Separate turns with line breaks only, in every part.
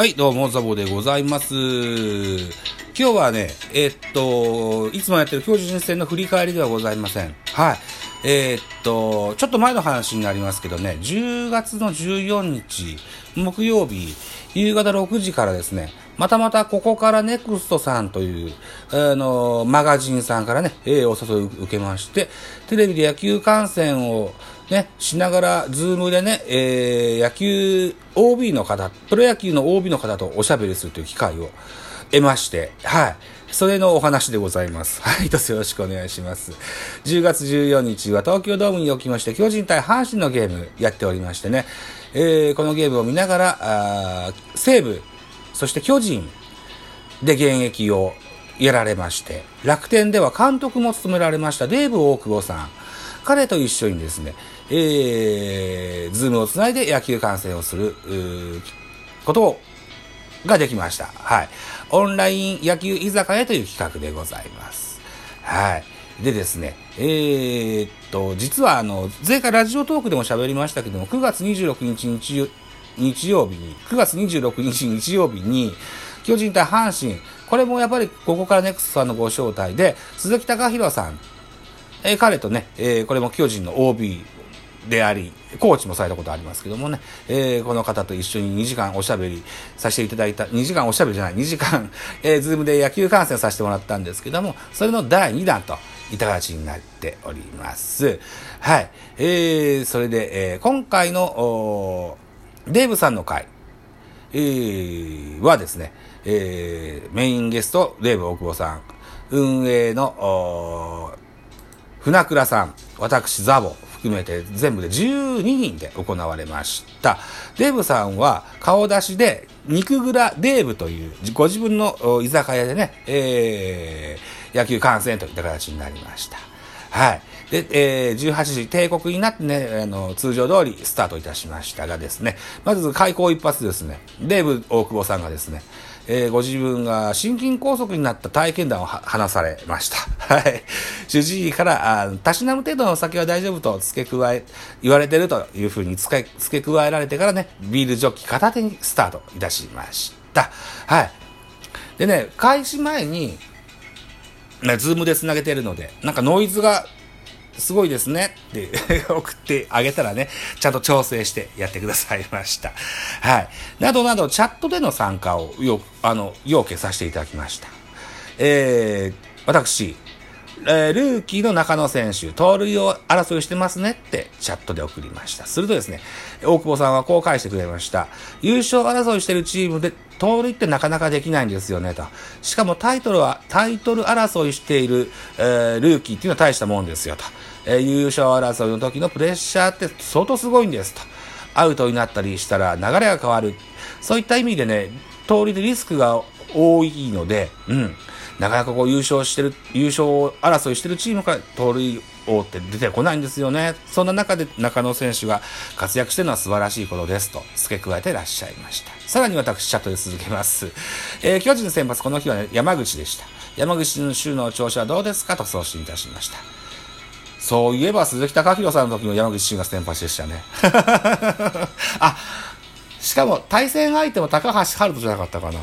はい、どうも、ザボでございます。今日はね、えーっと、いつもやってる巨人戦の振り返りではございません。はい。えーっと、ちょっと前の話になりますけどね、10月の14日、木曜日、夕方6時からですね、またまたここからネクストさんという、あの、マガジンさんからね、えーお誘いを受けまして、テレビで野球観戦をね、しながら、ズームでね、えー野球 OB の方、プロ野球の OB の方とおしゃべりするという機会を得まして、はい。それのお話でございます。はい、どうぞよろしくお願いします。10月14日は東京ドームにおきまして、巨人対阪神のゲームやっておりましてね、えーこのゲームを見ながら、あー西武、そして巨人で現役をやられまして、楽天では監督も務められましたデーブ大久保さん。彼と一緒にですね、えー、ズームをつないで野球観戦をする、ことができました。はい。オンライン野球居酒屋という企画でございます。はい。でですね、えー、っと、実はあの、前回ラジオトークでも喋りましたけども、9月26日日曜日曜日に、9月26日日曜日に、巨人対阪神、これもやっぱりここからネクストさんのご招待で、鈴木隆弘さん、えー彼とね、えーこれも巨人の OB であり、コーチもされたことありますけどもね、えーこの方と一緒に2時間おしゃべりさせていただいた、2時間おしゃべりじゃない、2時間、えーズームで野球観戦させてもらったんですけども、それの第2弾といた形になっております。はい。えー、それで、えー今回の、デーブさんの回、えーはですね、えーメインゲスト、デーブ大久保さん、運営の、おー船倉さん、私、ザボ含めて全部で12人で行われました。デーブさんは顔出しで肉蔵デーブというご自分の居酒屋でね、えー野球観戦といった形になりました。はい。で、えー18時帝国になってね、あの、通常通りスタートいたしましたがですね、まず開口一発ですね、デーブ大久保さんがですね、えーご自分が心筋梗塞になった体験談を話されました。はい。主治医から、あたしなむ程度のお酒は大丈夫と付け加え、言われてるというふうに付け付け加えられてからね、ビールジョッキ片手にスタートいたしました。はい。でね、開始前に、ね、ズームで繋げてるので、なんかノイズがすごいですねって 送ってあげたらね、ちゃんと調整してやってくださいました。はい。などなど、チャットでの参加をよ、あの、要件させていただきました。えー、私、えールーキーの中野選手、盗塁を争いしてますねってチャットで送りました。するとですね、大久保さんはこう返してくれました。優勝争いしてるチームで盗塁ってなかなかできないんですよね、と。しかもタイトルは、タイトル争いしている、えールーキーっていうのは大したもんですよ、と。え優勝争いの時のプレッシャーって相当すごいんです、と。アウトになったりしたら流れが変わる。そういった意味でね、盗塁でリスクが多いので、うん。なかなかこう優勝してる、優勝争いしてるチームから盗塁王って出てこないんですよね。そんな中で中野選手が活躍してるのは素晴らしいことですと付け加えてらっしゃいました。さらに私、チャットで続けます。えー巨人先発この日は、ね、山口でした。山口の週の調子はどうですかと送信いたしました。そういえば鈴木貴弘さんの時の山口俊が先発でしたね。あ、しかも対戦相手も高橋遥人じゃなかったかな。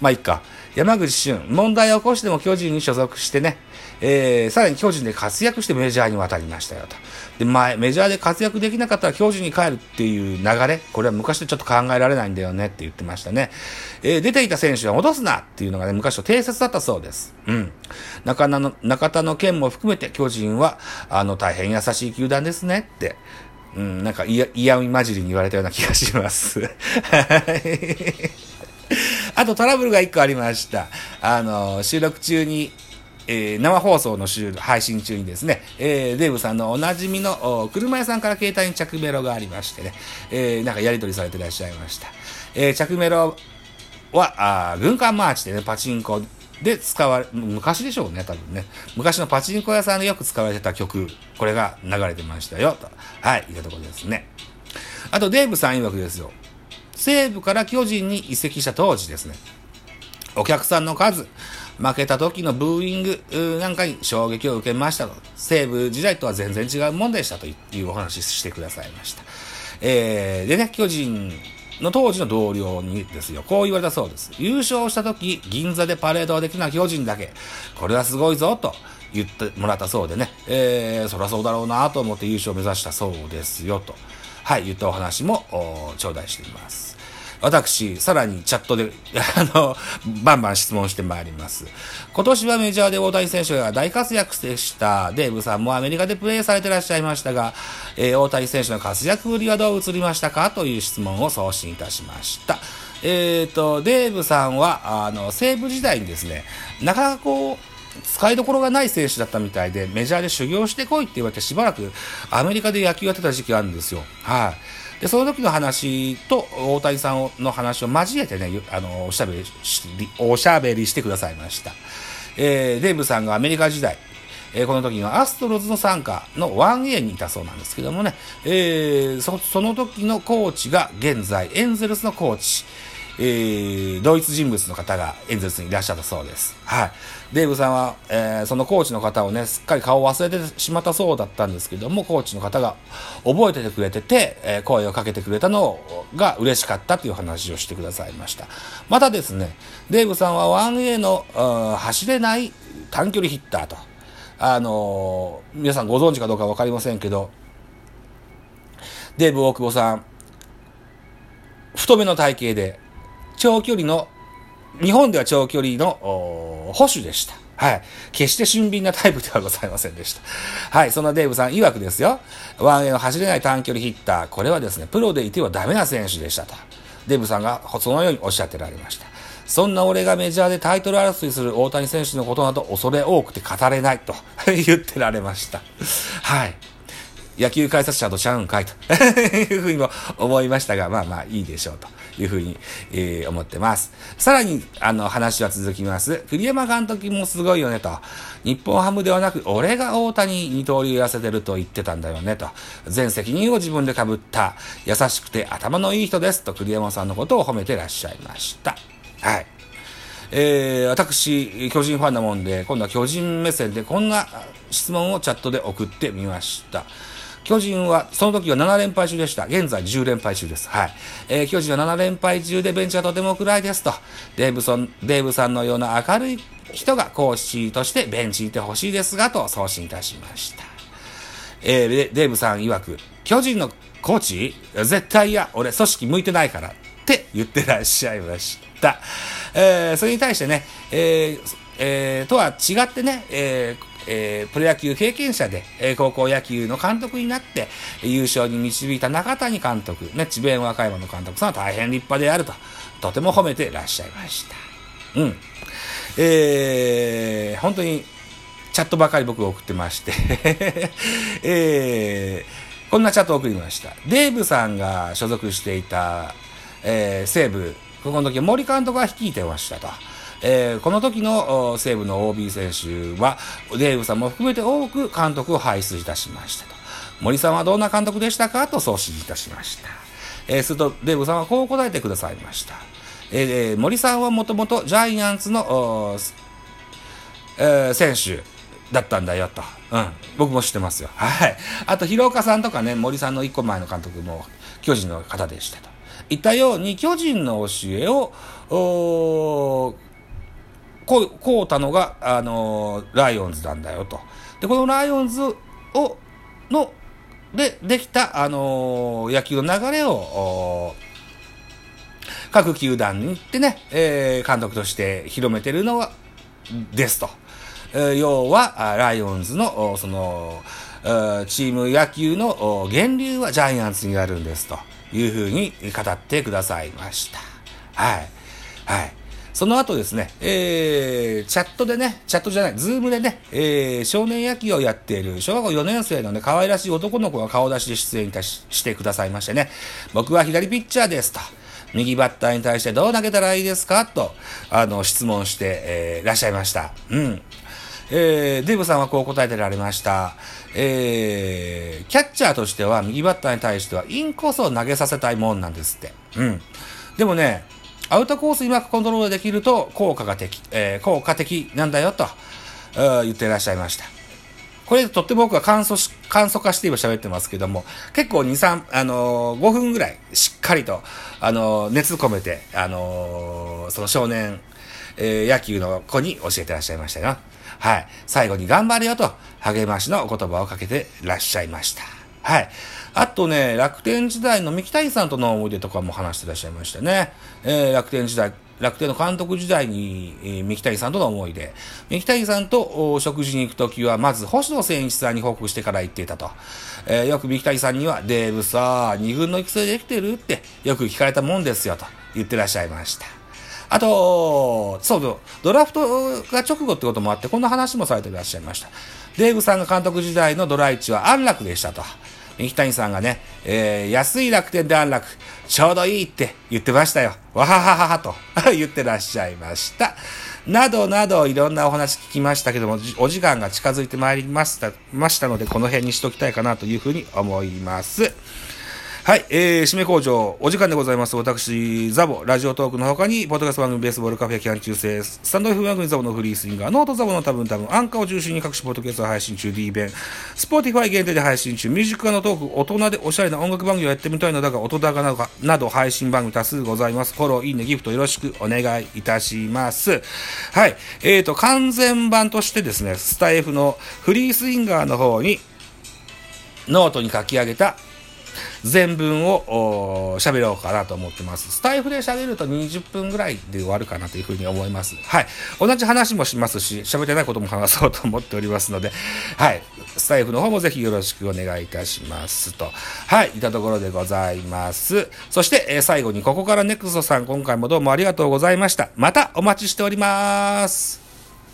まあいいか。山口俊、問題を起こしても巨人に所属してね、えー、さらに巨人で活躍してメジャーに渡りましたよと。で、前、メジャーで活躍できなかったら巨人に帰るっていう流れ、これは昔でちょっと考えられないんだよねって言ってましたね。えー出ていた選手は戻すなっていうのがね、昔と定説だったそうです。うん。中野の、中田の件も含めて巨人は、あの、大変優しい球団ですねって。うん、なんか嫌、嫌味混じりに言われたような気がします。はい。あとトラブルが一個ありました。あの、収録中に、えー生放送の収録配信中にですね、えーデーブさんのおなじみの車屋さんから携帯に着メロがありましてね、えーなんかやり取りされてらっしゃいました。えー着メロは、あ軍艦マーチでね、パチンコで使われ、昔でしょうね、多分ね。昔のパチンコ屋さんでよく使われてた曲、これが流れてましたよ、と。はい、いったところですね。あと、デーブさん曰くですよ。西武から巨人に移籍した当時ですね。お客さんの数、負けた時のブーイングなんかに衝撃を受けましたと。西武時代とは全然違うもんでしたというお話してくださいました。えー、でね、巨人の当時の同僚にですよ、こう言われたそうです。優勝した時、銀座でパレードができな巨人だけ。これはすごいぞ、と言ってもらったそうでね、えー、そりゃそうだろうなと思って優勝を目指したそうですよ、と。はい、言ったお話も、頂戴しています。私、さらにチャットで、あの、バンバン質問してまいります。今年はメジャーで大谷選手が大活躍でした。デーブさんもアメリカでプレーされてらっしゃいましたが、えー、大谷選手の活躍ぶりはどう映りましたかという質問を送信いたしました。えっ、ー、と、デーブさんは、あの、西武時代にですね、なかなかこう、使いどころがない選手だったみたいで、メジャーで修行してこいって言われてしばらくアメリカで野球やってた時期があるんですよ。はい。で、その時の話と大谷さんの話を交えてね、あの、おしゃべり、おしゃべりしてくださいました。えー、デーブさんがアメリカ時代、えー、この時のアストロズの参加の 1A にいたそうなんですけどもね、えー、そその時のコーチが現在エンゼルスのコーチ、えー、同一人物の方がエンゼルスにいらっしゃったそうです。はい。デーブさんは、えー、そのコーチの方をね、すっかり顔を忘れてしまったそうだったんですけども、コーチの方が覚えててくれてて、えー、声をかけてくれたのが嬉しかったという話をしてくださいました。またですね、デーブさんは 1A のうん走れない短距離ヒッターと、あのー、皆さんご存知かどうかわかりませんけど、デーブ大久保さん、太めの体型で、長距離の、日本では長距離の保守でした。はい。決して俊敏なタイプではございませんでした。はい。そんなデーブさん曰くですよ。ワンエの走れない短距離ヒッター。これはですね、プロでいてはダメな選手でしたと。デーブさんがそのようにおっしゃってられました。そんな俺がメジャーでタイトル争いする大谷選手のことなど恐れ多くて語れないと 言ってられました。はい。野球解説者とちゃうんかいと いうふうにも思いましたが、まあまあいいでしょうと。いうふうに、えー、思ってます。さらに、あの、話は続きます。栗山監督もすごいよねと。日本ハムではなく、俺が大谷二刀流やせてると言ってたんだよねと。全責任を自分で被った、優しくて頭のいい人ですと栗山さんのことを褒めてらっしゃいました。はい。えー、私、巨人ファンなもんで、今度は巨人目線でこんな質問をチャットで送ってみました。巨人は、その時は7連敗中でした。現在10連敗中です。はい。えー、巨人は7連敗中でベンチがとても暗いですと。デーブソン、デーブさんのような明るい人がコーチとしてベンチにいてほしいですが、と送信いたしました。えー、デーブさん曰く、巨人のコーチ絶対嫌、俺組織向いてないからって言ってらっしゃいました。えー、それに対してね、えー、えー、とは違ってね、えーえー、プロ野球経験者で、えー、高校野球の監督になって、優勝に導いた中谷監督、ね、智弁和歌山の監督さんは大変立派であると、とても褒めてらっしゃいました。うん。えー、本当に、チャットばかり僕送ってまして えー、こんなチャットを送りました。デーブさんが所属していた、えー、西武、ここの時森監督が率いてましたと。えー、この時の西武の OB 選手は、デーブさんも含めて多く監督を輩出いたしましたと。森さんはどんな監督でしたかと送信いたしました。えー、すると、デーブさんはこう答えてくださいました。えー、森さんはもともとジャイアンツの、えー、選手だったんだよと。うん。僕も知ってますよ。はい。あと、広岡さんとかね、森さんの一個前の監督も巨人の方でしたと。いったように、巨人の教えを、こう、こうたのが、あのー、ライオンズなんだよと。で、このライオンズを、の、で、できた、あのー、野球の流れを、各球団に行ってね、えー、監督として広めてるのは、ですと。えー、要は、ライオンズの、その、チーム野球の源流はジャイアンツにあるんですというふうに語ってくださいました。はい。はい。その後ですね、えー、チャットでね、チャットじゃない、ズームでね、えー、少年野球をやっている小学校4年生のね、可愛らしい男の子が顔出しで出演いたししてくださいましてね、僕は左ピッチャーですと。右バッターに対してどう投げたらいいですかと、あの、質問して、えー、いらっしゃいました。うん。えー、デーブさんはこう答えてられました。えー、キャッチャーとしては右バッターに対してはインコースを投げさせたいもんなんですって。うん。でもね、アウトコースうまくコントロールできると効果が的、えー、効果的なんだよと、言ってらっしゃいました。これとっても僕は感想し簡素化して今喋ってますけども、結構2、3、あのー、5分ぐらいしっかりと、あのー、熱込めて、あのー、その少年、え、野球の子に教えてらっしゃいましたよ。はい。最後に頑張れよと励ましのお言葉をかけてらっしゃいました。はい。あとね、楽天時代の三木谷さんとの思い出とかも話してらっしゃいましたね。えー、楽天時代、楽天の監督時代に、えー、三木谷さんとの思い出。三木谷さんと食事に行くときは、まず星野選手さんに報告してから行っていたと。えー、よく三木谷さんには、デーブさ、二軍の育成できてるってよく聞かれたもんですよと言ってらっしゃいました。あと、そう、ドラフトが直後ってこともあって、こんな話もされていらっしゃいました。デーブさんが監督時代のドラ1は安楽でしたと。三木谷さんがね、えー、安い楽天で安楽、ちょうどいいって言ってましたよ。わははははと 言ってらっしゃいました。などなどいろんなお話聞きましたけども、お時間が近づいてまいりました、ましたので、この辺にしときたいかなというふうに思います。はい、えー、締め工場、お時間でございます。私、ザボ、ラジオトークの他に、ポッドキャスト番組、ベースボールカフェ、キャン中世、スタンド F 番組ザボのフリースインガー、ノートザボの多分多分、アンカーを中心に各種ポッドキャストを配信中、D 弁、スポーティファイ限定で配信中、ミュージック化のトーク、大人でおしゃれな音楽番組をやってみたいのだが、音高などなど配信番組多数ございます。フォロー、いいね、ギフトよろしくお願いいたします。はい、えーと、完全版としてですね、スタイフのフリースインガーの方に、ノートに書き上げた全文を喋ろうかなと思ってます。スタエフで喋ると20分ぐらいで終わるかなというふうに思います。はい。同じ話もしますし、喋ってないことも話そうと思っておりますので、はい。スタエフの方もぜひよろしくお願いいたしますと。はい。いたところでございます。そして、えー、最後にここからネクストさん今回もどうもありがとうございました。またお待ちしております。